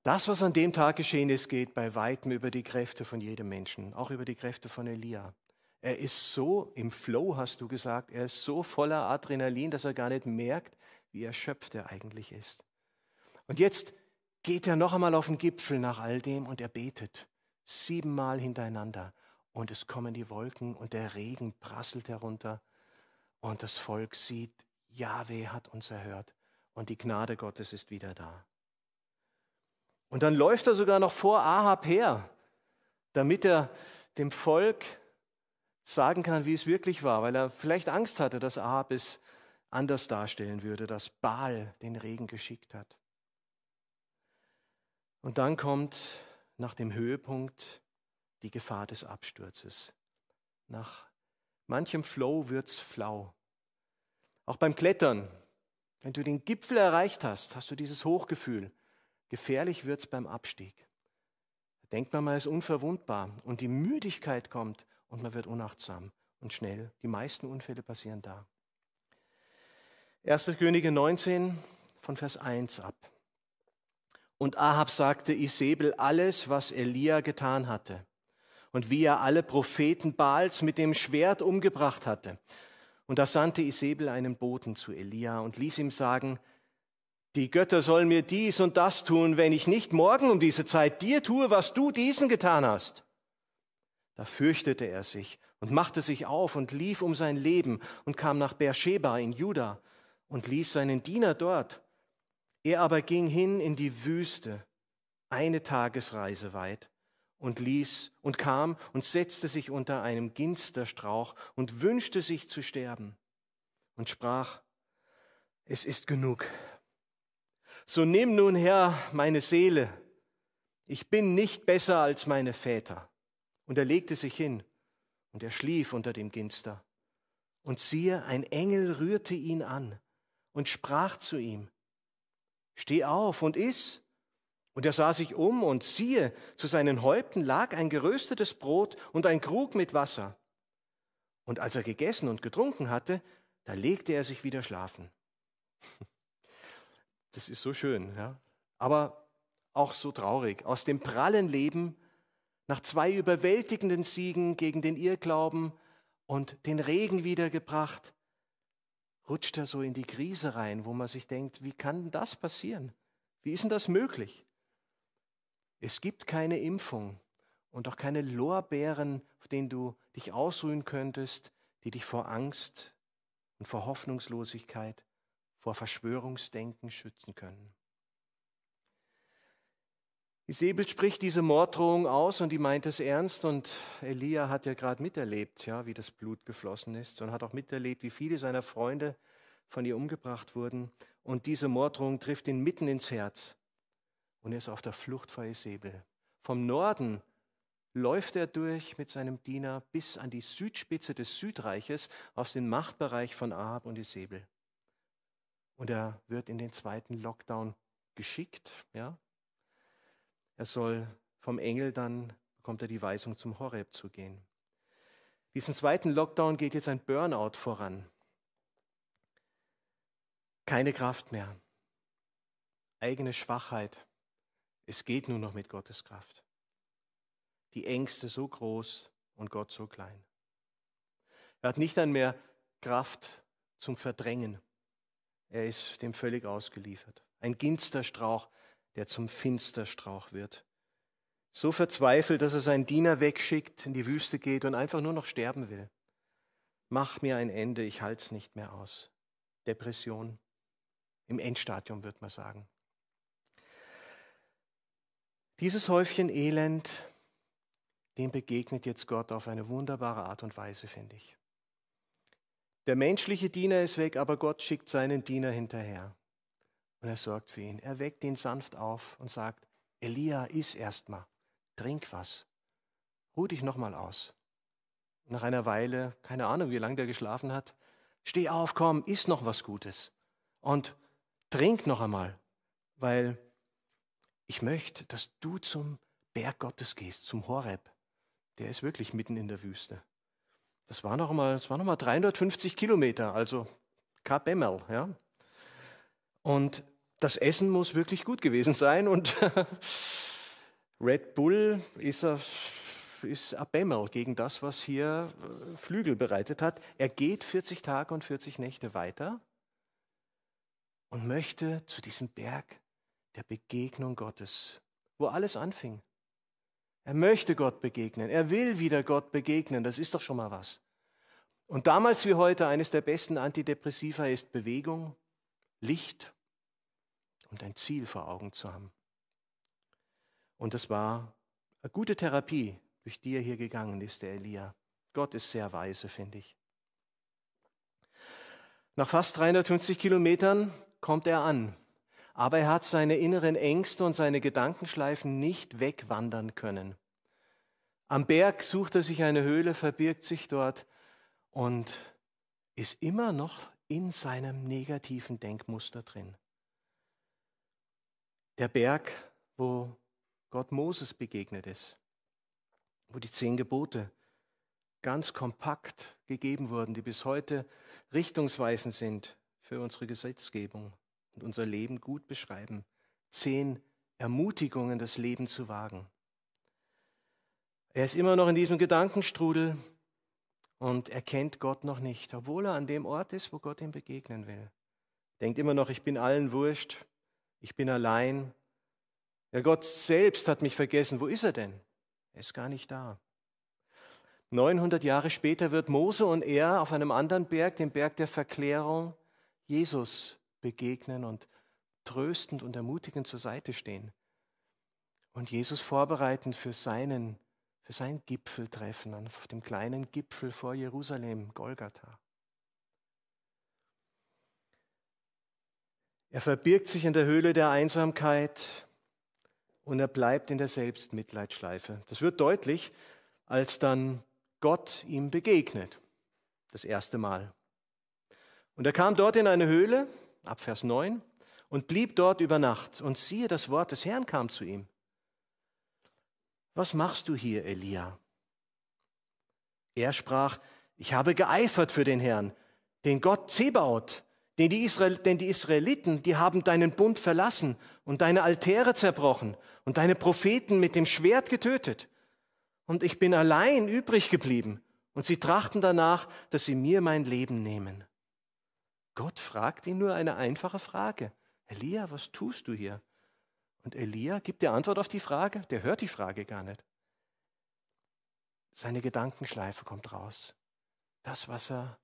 [SPEAKER 2] Das, was an dem Tag geschehen ist, geht bei weitem über die Kräfte von jedem Menschen, auch über die Kräfte von Elia. Er ist so im Flow, hast du gesagt, er ist so voller Adrenalin, dass er gar nicht merkt, wie erschöpft er eigentlich ist. Und jetzt geht er noch einmal auf den Gipfel nach all dem und er betet siebenmal hintereinander. Und es kommen die Wolken und der Regen prasselt herunter. Und das Volk sieht, Jahwe hat uns erhört und die Gnade Gottes ist wieder da. Und dann läuft er sogar noch vor Ahab her, damit er dem Volk sagen kann, wie es wirklich war, weil er vielleicht Angst hatte, dass Ahab es anders darstellen würde, dass Baal den Regen geschickt hat. Und dann kommt nach dem Höhepunkt die Gefahr des Absturzes. Nach manchem Flow wird's flau. Auch beim Klettern, wenn du den Gipfel erreicht hast, hast du dieses Hochgefühl. Gefährlich wird es beim Abstieg. Da denkt man, man ist unverwundbar und die Müdigkeit kommt und man wird unachtsam und schnell. Die meisten Unfälle passieren da. 1. Könige 19 von Vers 1 ab. Und Ahab sagte Isabel alles, was Elia getan hatte und wie er alle Propheten Baals mit dem Schwert umgebracht hatte. Und da sandte Isabel einen Boten zu Elia und ließ ihm sagen, die Götter sollen mir dies und das tun, wenn ich nicht morgen um diese Zeit dir tue, was du diesen getan hast. Da fürchtete er sich und machte sich auf und lief um sein Leben und kam nach Beersheba in Juda und ließ seinen Diener dort. Er aber ging hin in die Wüste, eine Tagesreise weit, und ließ und kam und setzte sich unter einem Ginsterstrauch und wünschte sich zu sterben und sprach, es ist genug. So nimm nun her meine Seele, ich bin nicht besser als meine Väter. Und er legte sich hin und er schlief unter dem Ginster. Und siehe, ein Engel rührte ihn an und sprach zu ihm, Steh auf und iss. Und er sah sich um und siehe, zu seinen Häupten lag ein geröstetes Brot und ein Krug mit Wasser. Und als er gegessen und getrunken hatte, da legte er sich wieder schlafen. Das ist so schön, ja. Aber auch so traurig. Aus dem prallen Leben, nach zwei überwältigenden Siegen gegen den Irrglauben und den Regen wiedergebracht, rutscht er so in die Krise rein, wo man sich denkt, wie kann das passieren? Wie ist denn das möglich? Es gibt keine Impfung und auch keine Lorbeeren, auf denen du dich ausruhen könntest, die dich vor Angst und vor Hoffnungslosigkeit vor Verschwörungsdenken schützen können. Isabel spricht diese Morddrohung aus und die meint es ernst und Elia hat ja gerade miterlebt, ja, wie das Blut geflossen ist und hat auch miterlebt, wie viele seiner Freunde von ihr umgebracht wurden und diese Morddrohung trifft ihn mitten ins Herz und er ist auf der Flucht vor Isabel. Vom Norden läuft er durch mit seinem Diener bis an die Südspitze des Südreiches aus dem Machtbereich von Ahab und Isabel. Und er wird in den zweiten Lockdown geschickt. Ja? Er soll vom Engel dann, bekommt er die Weisung, zum Horeb zu gehen. Diesem zweiten Lockdown geht jetzt ein Burnout voran. Keine Kraft mehr. Eigene Schwachheit. Es geht nur noch mit Gottes Kraft. Die Ängste so groß und Gott so klein. Er hat nicht dann mehr Kraft zum Verdrängen. Er ist dem völlig ausgeliefert. Ein Ginsterstrauch, der zum Finsterstrauch wird. So verzweifelt, dass er seinen Diener wegschickt, in die Wüste geht und einfach nur noch sterben will. Mach mir ein Ende, ich halte es nicht mehr aus. Depression. Im Endstadium wird man sagen. Dieses Häufchen Elend, dem begegnet jetzt Gott auf eine wunderbare Art und Weise, finde ich. Der menschliche Diener ist weg, aber Gott schickt seinen Diener hinterher. Und er sorgt für ihn. Er weckt ihn sanft auf und sagt, Elia, iss erstmal, trink was, ruh dich nochmal aus. Nach einer Weile, keine Ahnung, wie lange der geschlafen hat, steh auf, komm, iss noch was Gutes und trink noch einmal, weil ich möchte, dass du zum Berg Gottes gehst, zum Horeb. Der ist wirklich mitten in der Wüste. Das war noch mal, das war noch mal 350 Kilometer, also Kapemmel, ja. Und das Essen muss wirklich gut gewesen sein und [LAUGHS] Red Bull ist, ist Abemmel gegen das, was hier äh, Flügel bereitet hat. Er geht 40 Tage und 40 Nächte weiter und möchte zu diesem Berg der Begegnung Gottes, wo alles anfing. Er möchte Gott begegnen. Er will wieder Gott begegnen. Das ist doch schon mal was. Und damals wie heute eines der besten Antidepressiva ist Bewegung, Licht und ein Ziel vor Augen zu haben. Und das war eine gute Therapie, durch die er hier gegangen ist, der Elia. Gott ist sehr weise, finde ich. Nach fast 350 Kilometern kommt er an, aber er hat seine inneren Ängste und seine Gedankenschleifen nicht wegwandern können. Am Berg sucht er sich eine Höhle, verbirgt sich dort und ist immer noch in seinem negativen Denkmuster drin. Der Berg, wo Gott Moses begegnet ist, wo die zehn Gebote ganz kompakt gegeben wurden, die bis heute richtungsweisend sind für unsere Gesetzgebung und unser Leben gut beschreiben. Zehn Ermutigungen, das Leben zu wagen. Er ist immer noch in diesem Gedankenstrudel und erkennt Gott noch nicht, obwohl er an dem Ort ist, wo Gott ihm begegnen will. Denkt immer noch, ich bin allen wurscht, ich bin allein. Ja, Gott selbst hat mich vergessen. Wo ist er denn? Er ist gar nicht da. 900 Jahre später wird Mose und er auf einem anderen Berg, dem Berg der Verklärung, Jesus begegnen und tröstend und ermutigend zur Seite stehen und Jesus vorbereiten für seinen für sein Gipfeltreffen auf dem kleinen Gipfel vor Jerusalem, Golgatha. Er verbirgt sich in der Höhle der Einsamkeit und er bleibt in der Selbstmitleidschleife. Das wird deutlich, als dann Gott ihm begegnet, das erste Mal. Und er kam dort in eine Höhle, ab Vers 9, und blieb dort über Nacht. Und siehe, das Wort des Herrn kam zu ihm. Was machst du hier, Elia? Er sprach, ich habe geeifert für den Herrn, den Gott Zebaut, denn die, Israel, denn die Israeliten, die haben deinen Bund verlassen und deine Altäre zerbrochen und deine Propheten mit dem Schwert getötet. Und ich bin allein übrig geblieben und sie trachten danach, dass sie mir mein Leben nehmen. Gott fragt ihn nur eine einfache Frage. Elia, was tust du hier? Und Elia gibt die Antwort auf die Frage, der hört die Frage gar nicht. Seine Gedankenschleife kommt raus. Das, was er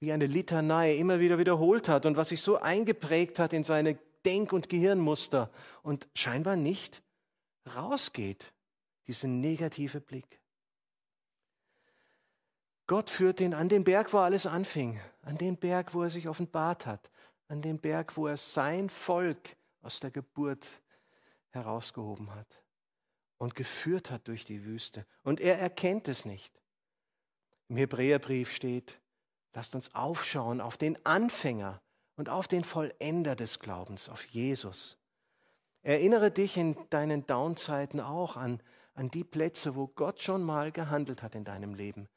[SPEAKER 2] wie eine Litanei immer wieder wiederholt hat und was sich so eingeprägt hat in seine Denk- und Gehirnmuster und scheinbar nicht rausgeht, dieser negative Blick. Gott führt ihn an den Berg, wo alles anfing, an den Berg, wo er sich offenbart hat, an den Berg, wo er sein Volk aus der Geburt herausgehoben hat und geführt hat durch die Wüste. Und er erkennt es nicht. Im Hebräerbrief steht, lasst uns aufschauen auf den Anfänger und auf den Vollender des Glaubens, auf Jesus. Erinnere dich in deinen Downzeiten auch an, an die Plätze, wo Gott schon mal gehandelt hat in deinem Leben,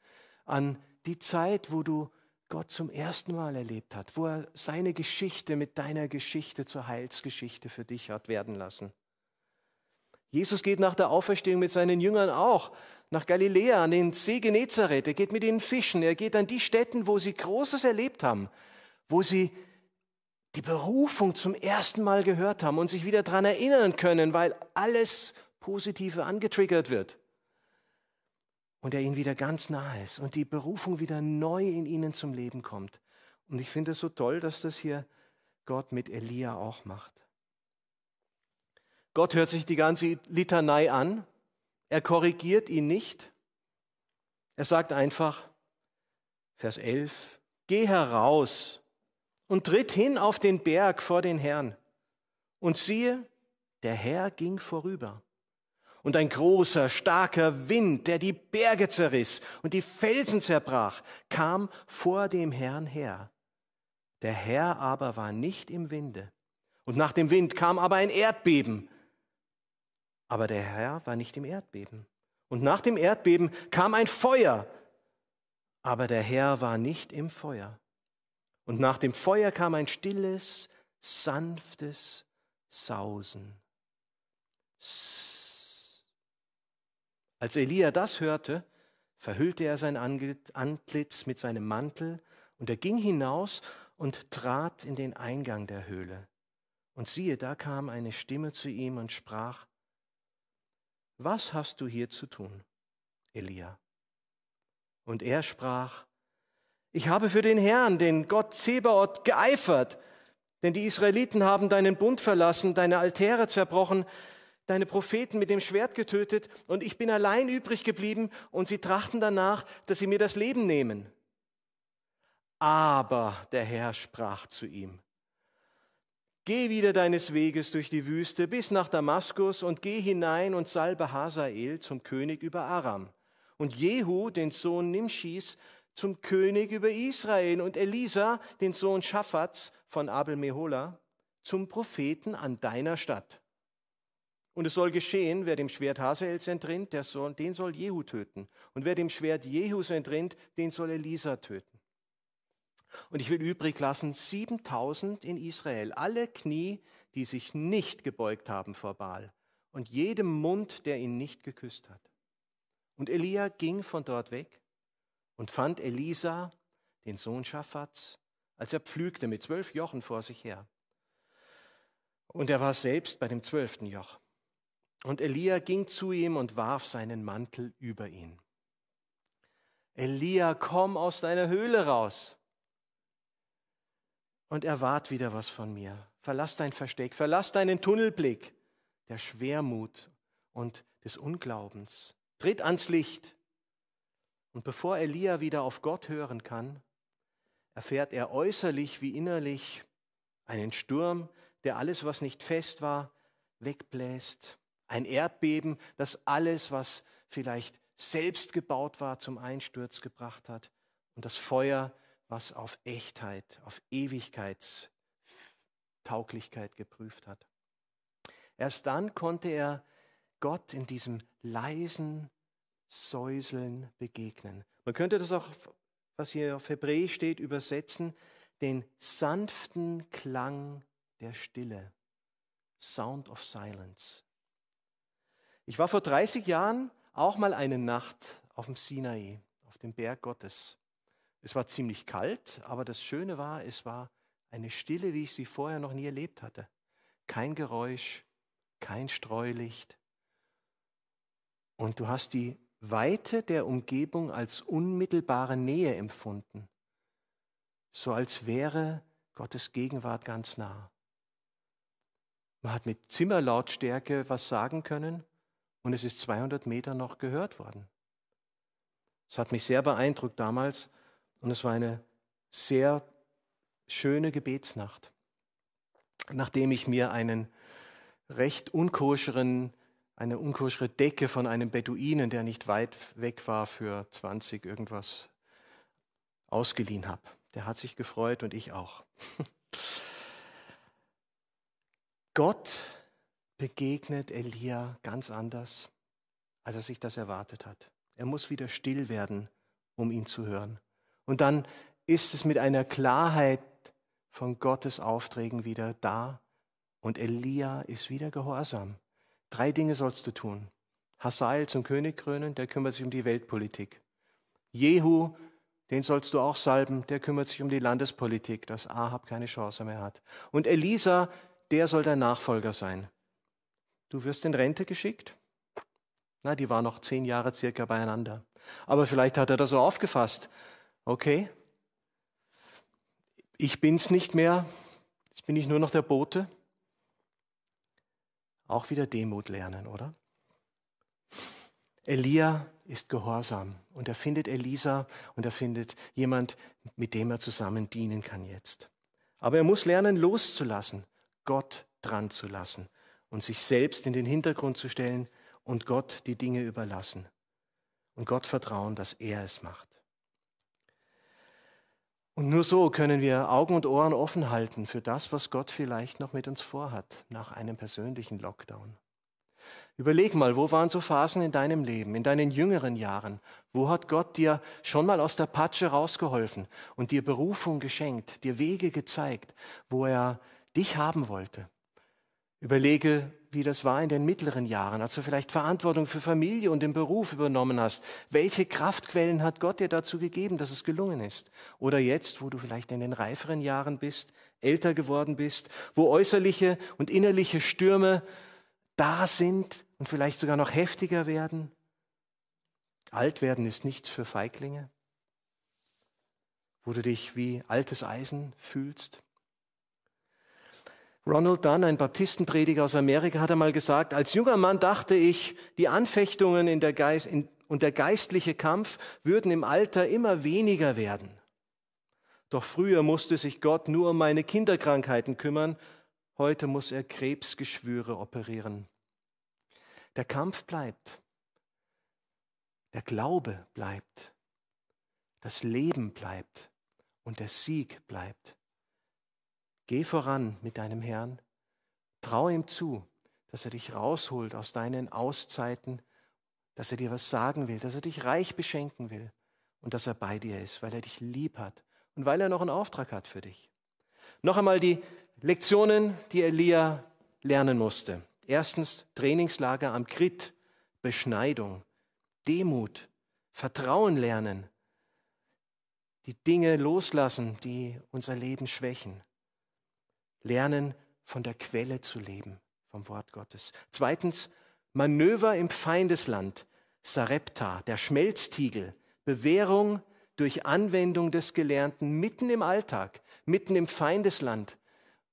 [SPEAKER 2] an die Zeit, wo du Gott zum ersten Mal erlebt hat, wo er seine Geschichte mit deiner Geschichte zur Heilsgeschichte für dich hat werden lassen. Jesus geht nach der Auferstehung mit seinen Jüngern auch nach Galiläa, an den See Genezareth. Er geht mit ihnen fischen. Er geht an die Städten, wo sie Großes erlebt haben, wo sie die Berufung zum ersten Mal gehört haben und sich wieder daran erinnern können, weil alles Positive angetriggert wird und er ihnen wieder ganz nahe ist und die Berufung wieder neu in ihnen zum Leben kommt. Und ich finde es so toll, dass das hier Gott mit Elia auch macht. Gott hört sich die ganze Litanei an, er korrigiert ihn nicht, er sagt einfach, Vers 11, geh heraus und tritt hin auf den Berg vor den Herrn. Und siehe, der Herr ging vorüber und ein großer, starker Wind, der die Berge zerriss und die Felsen zerbrach, kam vor dem Herrn her. Der Herr aber war nicht im Winde. Und nach dem Wind kam aber ein Erdbeben. Aber der Herr war nicht im Erdbeben. Und nach dem Erdbeben kam ein Feuer. Aber der Herr war nicht im Feuer. Und nach dem Feuer kam ein stilles, sanftes Sausen. Als Elia das hörte, verhüllte er sein Antlitz mit seinem Mantel und er ging hinaus und trat in den Eingang der Höhle. Und siehe, da kam eine Stimme zu ihm und sprach, Was hast du hier zu tun, Elia? Und er sprach, Ich habe für den Herrn, den Gott Zebaoth, geeifert, denn die Israeliten haben deinen Bund verlassen, deine Altäre zerbrochen, deine Propheten mit dem Schwert getötet und ich bin allein übrig geblieben und sie trachten danach, dass sie mir das Leben nehmen. Aber der Herr sprach zu ihm, Geh wieder deines Weges durch die Wüste bis nach Damaskus und geh hinein und salbe Hazael zum König über Aram und Jehu, den Sohn Nimschis, zum König über Israel und Elisa, den Sohn Schaffats von Abel Mehola, zum Propheten an deiner Stadt. Und es soll geschehen, wer dem Schwert Hasaels entrinnt, der soll, den soll Jehu töten. Und wer dem Schwert Jehus entrinnt, den soll Elisa töten. Und ich will übrig lassen 7000 in Israel, alle Knie, die sich nicht gebeugt haben vor Baal und jedem Mund, der ihn nicht geküsst hat. Und Elia ging von dort weg und fand Elisa, den Sohn Schaffats, als er pflügte mit zwölf Jochen vor sich her. Und er war selbst bei dem zwölften Joch. Und Elia ging zu ihm und warf seinen Mantel über ihn. Elia, komm aus deiner Höhle raus und erwart wieder was von mir. Verlass dein Versteck, verlass deinen Tunnelblick der Schwermut und des Unglaubens. Tritt ans Licht. Und bevor Elia wieder auf Gott hören kann, erfährt er äußerlich wie innerlich einen Sturm, der alles, was nicht fest war, wegbläst. Ein Erdbeben, das alles, was vielleicht selbst gebaut war, zum Einsturz gebracht hat. Und das Feuer, was auf Echtheit, auf Ewigkeitstauglichkeit geprüft hat. Erst dann konnte er Gott in diesem leisen Säuseln begegnen. Man könnte das auch, was hier auf Hebräisch steht, übersetzen, den sanften Klang der Stille. Sound of Silence. Ich war vor 30 Jahren auch mal eine Nacht auf dem Sinai, auf dem Berg Gottes. Es war ziemlich kalt, aber das Schöne war, es war eine Stille, wie ich sie vorher noch nie erlebt hatte. Kein Geräusch, kein Streulicht. Und du hast die Weite der Umgebung als unmittelbare Nähe empfunden, so als wäre Gottes Gegenwart ganz nah. Man hat mit Zimmerlautstärke was sagen können und es ist 200 Meter noch gehört worden. Es hat mich sehr beeindruckt damals und es war eine sehr schöne Gebetsnacht. Nachdem ich mir einen recht unkoscheren, eine unkoschere Decke von einem Beduinen, der nicht weit weg war, für 20 irgendwas ausgeliehen habe. Der hat sich gefreut und ich auch. [LAUGHS] Gott begegnet Elia ganz anders, als er sich das erwartet hat. Er muss wieder still werden, um ihn zu hören. Und dann ist es mit einer Klarheit von Gottes Aufträgen wieder da und Elia ist wieder gehorsam. Drei Dinge sollst du tun. Hasael zum König krönen, der kümmert sich um die Weltpolitik. Jehu, den sollst du auch salben, der kümmert sich um die Landespolitik, dass Ahab keine Chance mehr hat. Und Elisa, der soll dein Nachfolger sein. Du wirst in Rente geschickt? Na, die waren noch zehn Jahre circa beieinander. Aber vielleicht hat er das so aufgefasst. Okay, ich bin's nicht mehr, jetzt bin ich nur noch der Bote auch wieder Demut lernen, oder? Elia ist gehorsam und er findet Elisa und er findet jemand, mit dem er zusammen dienen kann jetzt. Aber er muss lernen, loszulassen, Gott dran zu lassen und sich selbst in den Hintergrund zu stellen und Gott die Dinge überlassen und Gott vertrauen, dass er es macht. Und nur so können wir Augen und Ohren offen halten für das, was Gott vielleicht noch mit uns vorhat nach einem persönlichen Lockdown. Überleg mal, wo waren so Phasen in deinem Leben, in deinen jüngeren Jahren? Wo hat Gott dir schon mal aus der Patsche rausgeholfen und dir Berufung geschenkt, dir Wege gezeigt, wo er dich haben wollte? Überlege, wie das war in den mittleren Jahren, als du vielleicht Verantwortung für Familie und den Beruf übernommen hast. Welche Kraftquellen hat Gott dir dazu gegeben, dass es gelungen ist? Oder jetzt, wo du vielleicht in den reiferen Jahren bist, älter geworden bist, wo äußerliche und innerliche Stürme da sind und vielleicht sogar noch heftiger werden? Alt werden ist nichts für Feiglinge. Wo du dich wie altes Eisen fühlst. Ronald Dunn, ein Baptistenprediger aus Amerika, hat einmal gesagt, als junger Mann dachte ich, die Anfechtungen in der Geist, in, und der geistliche Kampf würden im Alter immer weniger werden. Doch früher musste sich Gott nur um meine Kinderkrankheiten kümmern, heute muss er Krebsgeschwüre operieren. Der Kampf bleibt, der Glaube bleibt, das Leben bleibt und der Sieg bleibt. Geh voran mit deinem Herrn. Trau ihm zu, dass er dich rausholt aus deinen Auszeiten, dass er dir was sagen will, dass er dich reich beschenken will und dass er bei dir ist, weil er dich lieb hat und weil er noch einen Auftrag hat für dich. Noch einmal die Lektionen, die Elia lernen musste. Erstens Trainingslager am Krit, Beschneidung, Demut, Vertrauen lernen, die Dinge loslassen, die unser Leben schwächen. Lernen, von der Quelle zu leben, vom Wort Gottes. Zweitens, Manöver im Feindesland, Sarepta, der Schmelztiegel, Bewährung durch Anwendung des Gelernten mitten im Alltag, mitten im Feindesland.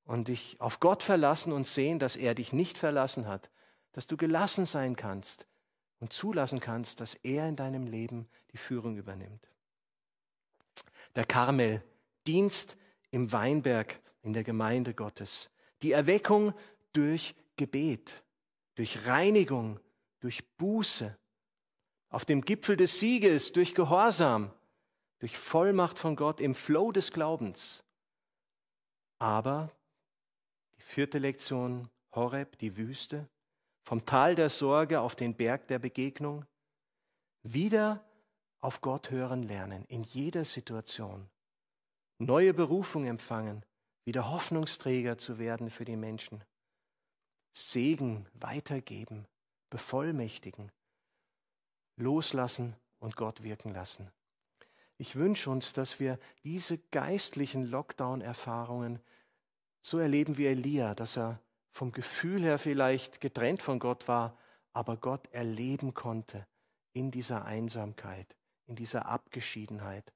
[SPEAKER 2] Und dich auf Gott verlassen und sehen, dass er dich nicht verlassen hat, dass du gelassen sein kannst und zulassen kannst, dass er in deinem Leben die Führung übernimmt. Der Karmel, Dienst im Weinberg in der Gemeinde Gottes, die Erweckung durch Gebet, durch Reinigung, durch Buße, auf dem Gipfel des Sieges, durch Gehorsam, durch Vollmacht von Gott im Flow des Glaubens. Aber die vierte Lektion, Horeb, die Wüste, vom Tal der Sorge auf den Berg der Begegnung, wieder auf Gott hören lernen, in jeder Situation, neue Berufung empfangen, wieder Hoffnungsträger zu werden für die Menschen, Segen weitergeben, bevollmächtigen, loslassen und Gott wirken lassen. Ich wünsche uns, dass wir diese geistlichen Lockdown-Erfahrungen so erleben wie Elia, dass er vom Gefühl her vielleicht getrennt von Gott war, aber Gott erleben konnte in dieser Einsamkeit, in dieser Abgeschiedenheit,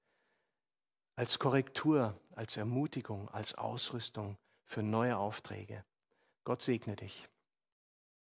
[SPEAKER 2] als Korrektur, als Ermutigung, als Ausrüstung für neue Aufträge. Gott segne dich.